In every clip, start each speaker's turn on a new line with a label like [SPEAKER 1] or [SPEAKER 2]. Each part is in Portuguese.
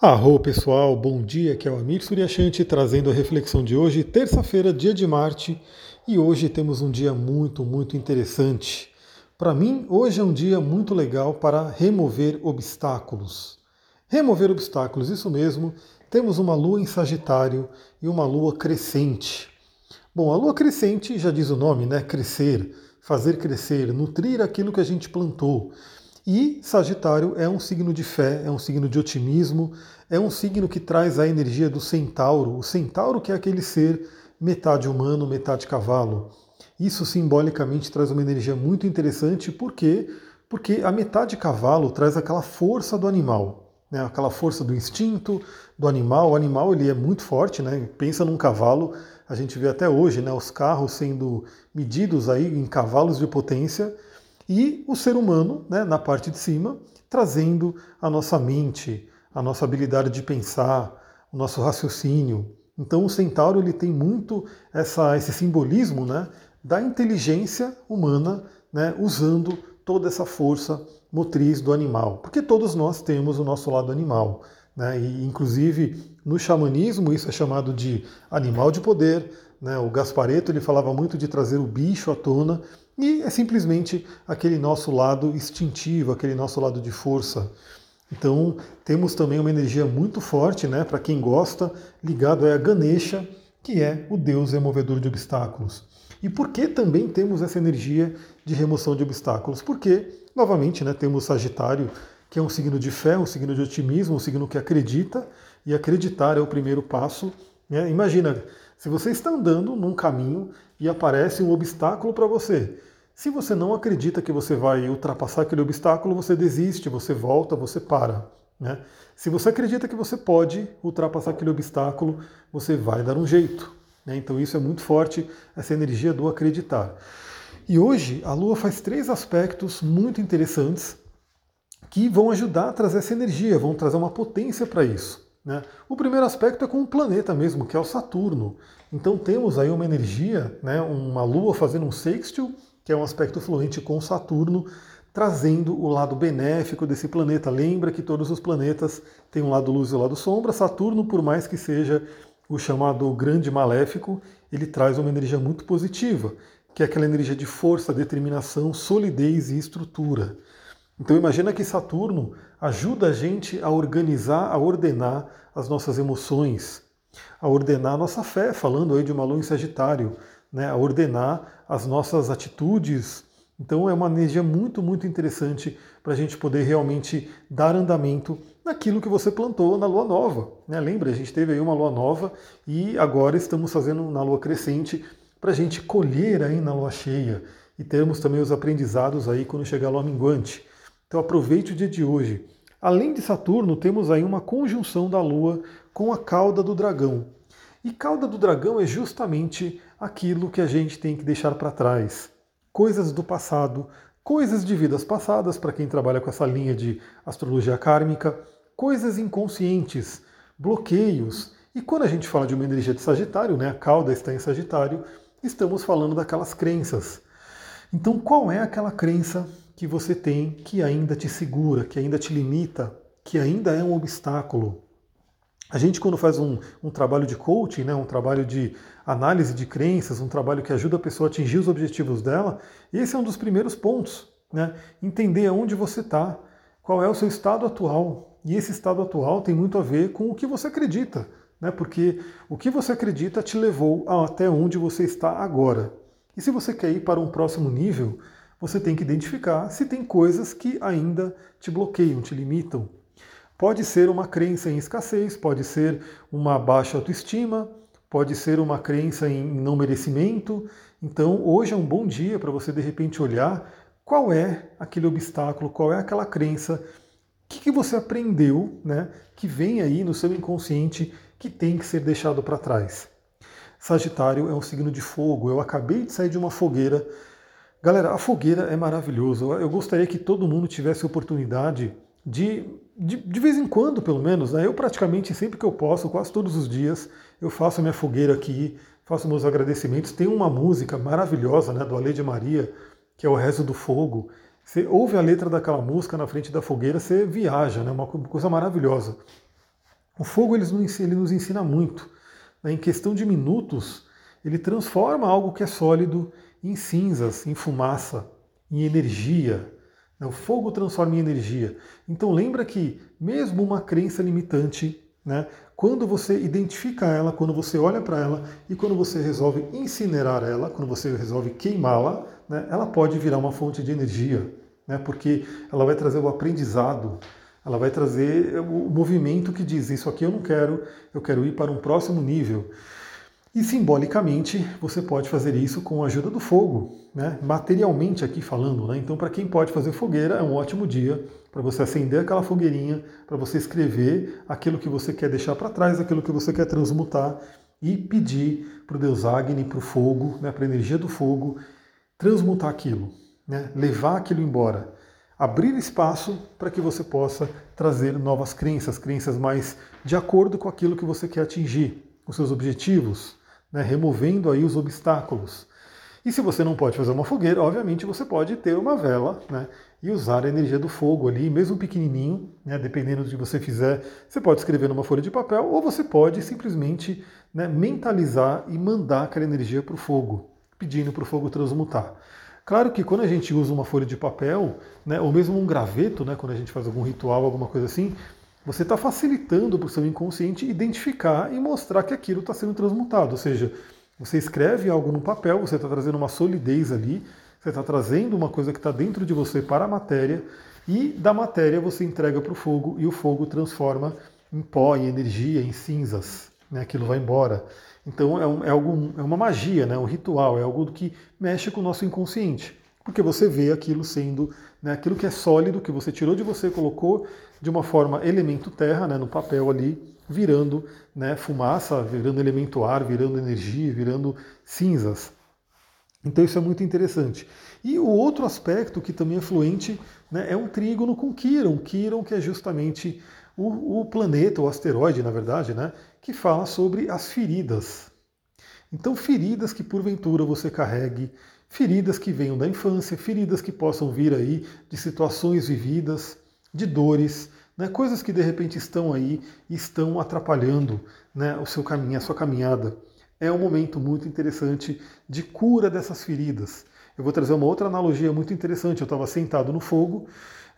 [SPEAKER 1] Arro pessoal, bom dia, aqui é o Amir Suryashanti trazendo a reflexão de hoje, terça-feira, dia de Marte, e hoje temos um dia muito, muito interessante. Para mim, hoje é um dia muito legal para remover obstáculos. Remover obstáculos, isso mesmo, temos uma lua em Sagitário e uma lua crescente. Bom, a lua crescente já diz o nome, né? Crescer, fazer crescer, nutrir aquilo que a gente plantou. E Sagitário é um signo de fé, é um signo de otimismo, é um signo que traz a energia do centauro, o centauro que é aquele ser metade humano, metade cavalo. Isso simbolicamente traz uma energia muito interessante, por quê? Porque a metade cavalo traz aquela força do animal, né? aquela força do instinto do animal. O animal ele é muito forte, né? pensa num cavalo, a gente vê até hoje né, os carros sendo medidos aí em cavalos de potência, e o ser humano, né, na parte de cima, trazendo a nossa mente, a nossa habilidade de pensar, o nosso raciocínio. Então o centauro ele tem muito essa, esse simbolismo né, da inteligência humana, né, usando toda essa força motriz do animal, porque todos nós temos o nosso lado animal. Né, e, inclusive, no xamanismo, isso é chamado de animal de poder. Né, o Gaspareto ele falava muito de trazer o bicho à tona, e é simplesmente aquele nosso lado instintivo, aquele nosso lado de força. Então, temos também uma energia muito forte, né, para quem gosta, ligado a Ganesha, que é o deus removedor de obstáculos. E por que também temos essa energia de remoção de obstáculos? Porque, novamente, né, temos Sagitário, que é um signo de fé, um signo de otimismo, um signo que acredita, e acreditar é o primeiro passo. Né? Imagina, se você está andando num caminho e aparece um obstáculo para você, se você não acredita que você vai ultrapassar aquele obstáculo, você desiste, você volta, você para. Né? Se você acredita que você pode ultrapassar aquele obstáculo, você vai dar um jeito. Né? Então isso é muito forte, essa energia do acreditar. E hoje a Lua faz três aspectos muito interessantes que vão ajudar a trazer essa energia, vão trazer uma potência para isso. Né? O primeiro aspecto é com o planeta mesmo, que é o Saturno. Então temos aí uma energia, né, uma Lua fazendo um sextil que é um aspecto fluente com Saturno, trazendo o lado benéfico desse planeta. Lembra que todos os planetas têm um lado luz e um lado sombra. Saturno, por mais que seja o chamado grande maléfico, ele traz uma energia muito positiva, que é aquela energia de força, determinação, solidez e estrutura. Então imagina que Saturno ajuda a gente a organizar, a ordenar as nossas emoções, a ordenar a nossa fé, falando aí de uma lua em Sagitário, né, a ordenar as nossas atitudes. Então é uma energia muito, muito interessante para a gente poder realmente dar andamento naquilo que você plantou na lua nova. Né? Lembra, a gente teve aí uma lua nova e agora estamos fazendo na lua crescente para a gente colher aí na lua cheia e termos também os aprendizados aí quando chegar a lua minguante. Então aproveite o dia de hoje. Além de Saturno, temos aí uma conjunção da lua com a cauda do dragão. E cauda do dragão é justamente aquilo que a gente tem que deixar para trás. Coisas do passado, coisas de vidas passadas, para quem trabalha com essa linha de astrologia kármica, coisas inconscientes, bloqueios. E quando a gente fala de uma energia de Sagitário, né, a cauda está em Sagitário, estamos falando daquelas crenças. Então, qual é aquela crença que você tem que ainda te segura, que ainda te limita, que ainda é um obstáculo? A gente, quando faz um, um, trabalho de coaching, né, um trabalho de análise de crenças, um trabalho que ajuda a pessoa a atingir os objetivos dela, esse é um dos primeiros pontos. Né? Entender aonde você está, qual é o seu estado atual. E esse estado atual tem muito a ver com o que você acredita, né? porque o que você acredita te levou até onde você está agora. E se você quer ir para um próximo nível, você tem que identificar se tem coisas que ainda te bloqueiam, te limitam, Pode ser uma crença em escassez, pode ser uma baixa autoestima, pode ser uma crença em não merecimento. Então, hoje é um bom dia para você de repente olhar qual é aquele obstáculo, qual é aquela crença, o que, que você aprendeu, né, que vem aí no seu inconsciente que tem que ser deixado para trás. Sagitário é um signo de fogo. Eu acabei de sair de uma fogueira. Galera, a fogueira é maravilhosa. Eu gostaria que todo mundo tivesse oportunidade de, de, de, vez em quando, pelo menos, né, eu praticamente sempre que eu posso, quase todos os dias, eu faço a minha fogueira aqui, faço meus agradecimentos. Tem uma música maravilhosa né, do Ale de Maria, que é o Rezo do Fogo. Você ouve a letra daquela música na frente da fogueira, você viaja, né, uma coisa maravilhosa. O fogo ele nos ensina muito. Né? Em questão de minutos, ele transforma algo que é sólido em cinzas, em fumaça, em energia. Né? O fogo transforma em energia. Então lembra que mesmo uma crença limitante, né, quando você identifica ela, quando você olha para ela e quando você resolve incinerar ela, quando você resolve queimá-la, né, ela pode virar uma fonte de energia, né, porque ela vai trazer o aprendizado, ela vai trazer o movimento que diz: Isso aqui eu não quero, eu quero ir para um próximo nível. E simbolicamente você pode fazer isso com a ajuda do fogo, né? materialmente aqui falando. Né? Então, para quem pode fazer fogueira, é um ótimo dia para você acender aquela fogueirinha, para você escrever aquilo que você quer deixar para trás, aquilo que você quer transmutar e pedir para o Deus Agni, para o fogo, né? para a energia do fogo, transmutar aquilo, né? levar aquilo embora abrir espaço para que você possa trazer novas crenças, crenças mais de acordo com aquilo que você quer atingir, os seus objetivos, né, removendo aí os obstáculos. E se você não pode fazer uma fogueira, obviamente você pode ter uma vela né, e usar a energia do fogo ali, mesmo pequenininho, né, dependendo do que você fizer. Você pode escrever numa folha de papel ou você pode simplesmente né, mentalizar e mandar aquela energia para o fogo, pedindo para o fogo transmutar. Claro que quando a gente usa uma folha de papel, né, ou mesmo um graveto, né, quando a gente faz algum ritual, alguma coisa assim, você está facilitando para o seu inconsciente identificar e mostrar que aquilo está sendo transmutado. Ou seja, você escreve algo no papel, você está trazendo uma solidez ali, você está trazendo uma coisa que está dentro de você para a matéria, e da matéria você entrega para o fogo e o fogo transforma em pó, em energia, em cinzas. Né, aquilo vai embora. Então é, um, é, é uma magia, né, um ritual, é algo que mexe com o nosso inconsciente. Porque você vê aquilo sendo, né, aquilo que é sólido, que você tirou de você, colocou de uma forma elemento terra, né, no papel ali, virando né, fumaça, virando elemento ar, virando energia, virando cinzas. Então isso é muito interessante. E o outro aspecto que também é fluente né, é um trígono com Quiron. Quiron que é justamente o, o planeta, o asteroide, na verdade, né, que fala sobre as feridas. Então, feridas que porventura você carregue, feridas que venham da infância, feridas que possam vir aí de situações vividas, de dores, né, coisas que de repente estão aí e estão atrapalhando né, o seu caminho, a sua caminhada. É um momento muito interessante de cura dessas feridas. Eu vou trazer uma outra analogia muito interessante. Eu estava sentado no fogo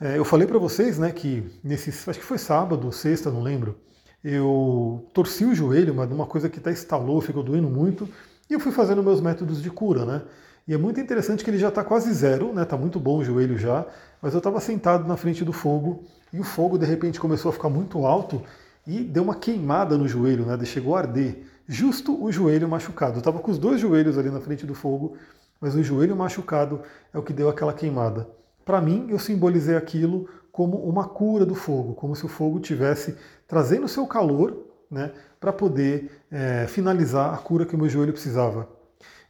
[SPEAKER 1] é, eu falei para vocês, né, que nesse, acho que foi sábado, sexta, não lembro, eu torci o joelho, mas uma coisa que até estalou, ficou doendo muito, e eu fui fazendo meus métodos de cura, né? E é muito interessante que ele já está quase zero, né? Tá muito bom o joelho já, mas eu estava sentado na frente do fogo e o fogo de repente começou a ficar muito alto e deu uma queimada no joelho, né? Chegou a arder, justo o joelho machucado. Eu estava com os dois joelhos ali na frente do fogo, mas o joelho machucado é o que deu aquela queimada. Para mim, eu simbolizei aquilo como uma cura do fogo, como se o fogo tivesse trazendo o seu calor né, para poder é, finalizar a cura que o meu joelho precisava.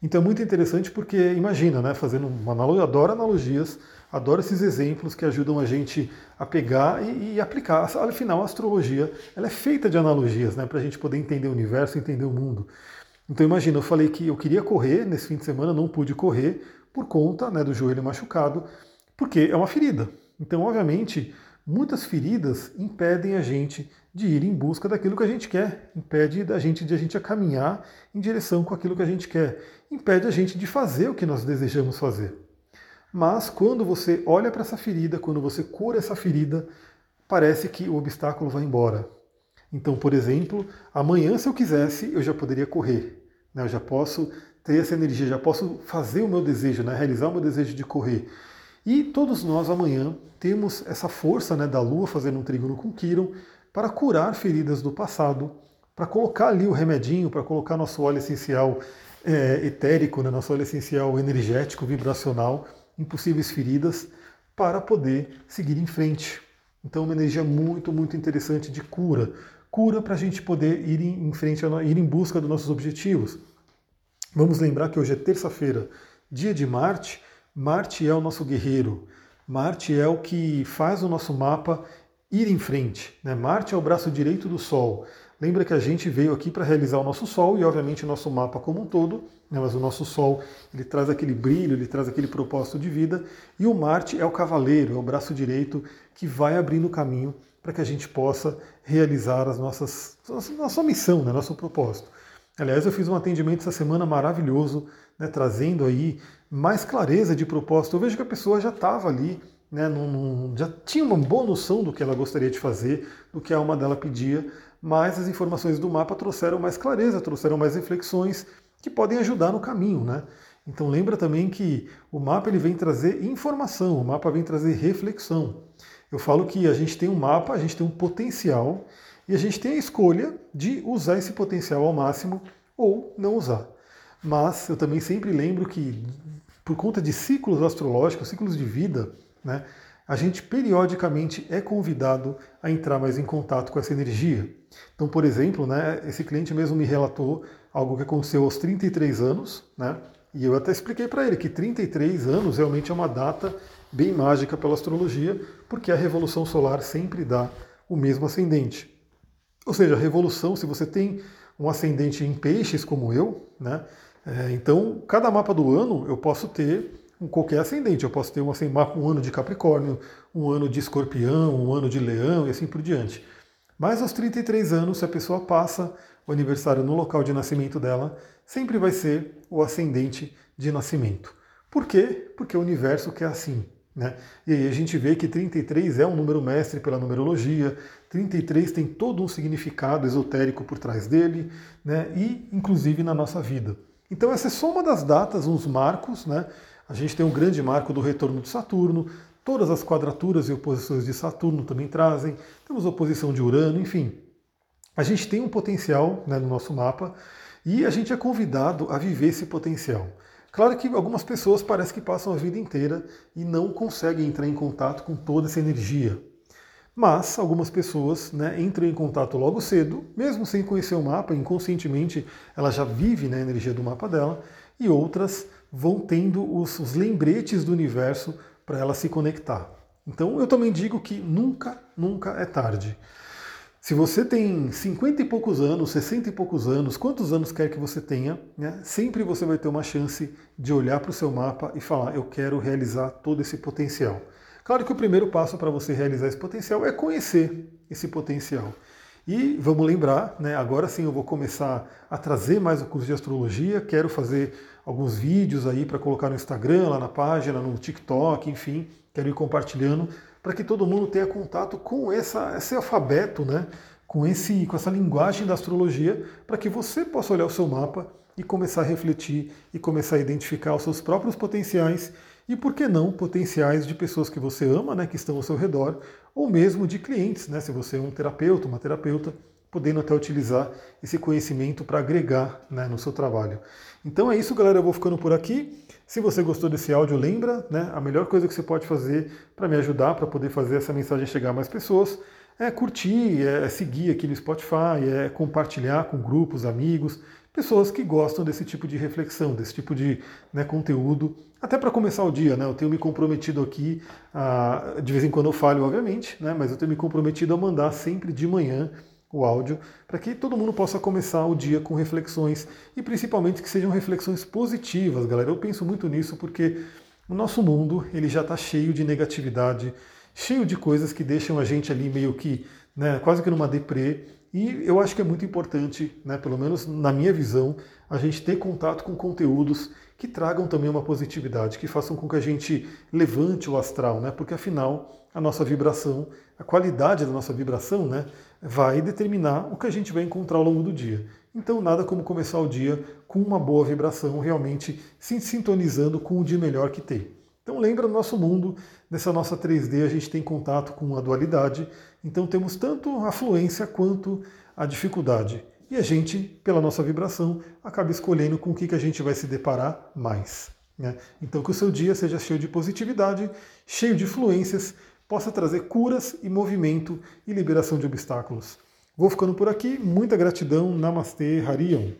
[SPEAKER 1] Então é muito interessante porque, imagina, né, fazendo uma analogia, adoro analogias, adoro esses exemplos que ajudam a gente a pegar e, e aplicar. Afinal, a astrologia ela é feita de analogias, né, para a gente poder entender o universo, entender o mundo. Então imagina, eu falei que eu queria correr nesse fim de semana, não pude correr por conta né, do joelho machucado, porque é uma ferida. Então, obviamente, muitas feridas impedem a gente de ir em busca daquilo que a gente quer, impede a gente de a gente caminhar em direção com aquilo que a gente quer, impede a gente de fazer o que nós desejamos fazer. Mas quando você olha para essa ferida, quando você cura essa ferida, parece que o obstáculo vai embora. Então, por exemplo, amanhã, se eu quisesse, eu já poderia correr. Né? Eu já posso ter essa energia, já posso fazer o meu desejo, né? realizar o meu desejo de correr. E todos nós amanhã temos essa força né, da Lua fazendo um trígono com Quiron para curar feridas do passado, para colocar ali o remedinho, para colocar nosso óleo essencial é, etérico, né, nosso óleo essencial energético, vibracional, em possíveis feridas, para poder seguir em frente. Então, uma energia muito, muito interessante de cura. Cura para a gente poder ir em frente, ir em busca dos nossos objetivos. Vamos lembrar que hoje é terça-feira, dia de Marte, Marte é o nosso guerreiro. Marte é o que faz o nosso mapa ir em frente. Né? Marte é o braço direito do Sol. Lembra que a gente veio aqui para realizar o nosso Sol e, obviamente, o nosso mapa como um todo, né? mas o nosso Sol ele traz aquele brilho, ele traz aquele propósito de vida. E o Marte é o cavaleiro, é o braço direito que vai abrindo o caminho para que a gente possa realizar as nossas nossa missão, né, nosso propósito. Aliás, eu fiz um atendimento essa semana maravilhoso, né, trazendo aí mais clareza de propósito. Eu vejo que a pessoa já estava ali, né, num, já tinha uma boa noção do que ela gostaria de fazer, do que a alma dela pedia, mas as informações do mapa trouxeram mais clareza, trouxeram mais reflexões que podem ajudar no caminho, né? Então lembra também que o mapa ele vem trazer informação, o mapa vem trazer reflexão. Eu falo que a gente tem um mapa, a gente tem um potencial e a gente tem a escolha de usar esse potencial ao máximo ou não usar. Mas eu também sempre lembro que por conta de ciclos astrológicos, ciclos de vida, né, a gente periodicamente é convidado a entrar mais em contato com essa energia. Então, por exemplo, né, esse cliente mesmo me relatou algo que aconteceu aos 33 anos, né, e eu até expliquei para ele que 33 anos realmente é uma data bem mágica pela astrologia, porque a revolução solar sempre dá o mesmo ascendente. Ou seja, a revolução, se você tem um ascendente em peixes como eu, né, é, então cada mapa do ano eu posso ter com qualquer ascendente. Eu posso ter um, assim, um ano de Capricórnio, um ano de Escorpião, um ano de Leão e assim por diante. Mas aos 33 anos, se a pessoa passa o aniversário no local de nascimento dela, sempre vai ser o ascendente de nascimento. Por quê? Porque o universo quer assim. Né? E aí a gente vê que 33 é um número mestre pela numerologia, 33 tem todo um significado esotérico por trás dele, né? e inclusive na nossa vida. Então essa é só uma das datas, uns marcos, né? A gente tem um grande marco do retorno de Saturno, todas as quadraturas e oposições de Saturno também trazem, temos oposição de Urano, enfim. A gente tem um potencial né, no nosso mapa e a gente é convidado a viver esse potencial. Claro que algumas pessoas parecem que passam a vida inteira e não conseguem entrar em contato com toda essa energia. Mas algumas pessoas né, entram em contato logo cedo, mesmo sem conhecer o mapa, inconscientemente ela já vive na né, energia do mapa dela, e outras vão tendo os, os lembretes do universo para ela se conectar. Então eu também digo que nunca, nunca é tarde. Se você tem 50 e poucos anos, 60 e poucos anos, quantos anos quer que você tenha, né, sempre você vai ter uma chance de olhar para o seu mapa e falar: eu quero realizar todo esse potencial. Claro que o primeiro passo para você realizar esse potencial é conhecer esse potencial. E vamos lembrar, né, agora sim eu vou começar a trazer mais o curso de astrologia, quero fazer alguns vídeos aí para colocar no Instagram, lá na página, no TikTok, enfim, quero ir compartilhando para que todo mundo tenha contato com essa, esse alfabeto, né, com, esse, com essa linguagem da astrologia, para que você possa olhar o seu mapa e começar a refletir e começar a identificar os seus próprios potenciais e, por que não, potenciais de pessoas que você ama, né, que estão ao seu redor, ou mesmo de clientes, né, se você é um terapeuta, uma terapeuta, podendo até utilizar esse conhecimento para agregar né, no seu trabalho. Então é isso, galera. Eu vou ficando por aqui. Se você gostou desse áudio, lembra, né, a melhor coisa que você pode fazer para me ajudar, para poder fazer essa mensagem chegar a mais pessoas, é curtir, é seguir aqui no Spotify, é compartilhar com grupos, amigos, pessoas que gostam desse tipo de reflexão, desse tipo de né, conteúdo, até para começar o dia, né? Eu tenho me comprometido aqui, a, de vez em quando eu falho, obviamente, né? Mas eu tenho me comprometido a mandar sempre de manhã o áudio, para que todo mundo possa começar o dia com reflexões e principalmente que sejam reflexões positivas, galera. Eu penso muito nisso porque o nosso mundo ele já está cheio de negatividade, cheio de coisas que deixam a gente ali meio que, né, quase que numa deprê. E eu acho que é muito importante, né, pelo menos na minha visão, a gente ter contato com conteúdos que tragam também uma positividade, que façam com que a gente levante o astral, né? Porque afinal a nossa vibração, a qualidade da nossa vibração, né, vai determinar o que a gente vai encontrar ao longo do dia. Então nada como começar o dia com uma boa vibração, realmente se sintonizando com o de melhor que tem. Então lembra do nosso mundo, nessa nossa 3D a gente tem contato com a dualidade, então temos tanto a fluência quanto a dificuldade e a gente, pela nossa vibração, acaba escolhendo com o que, que a gente vai se deparar mais. Né? Então, que o seu dia seja cheio de positividade, cheio de fluências, possa trazer curas e movimento e liberação de obstáculos. Vou ficando por aqui. Muita gratidão. Namastê, Harion.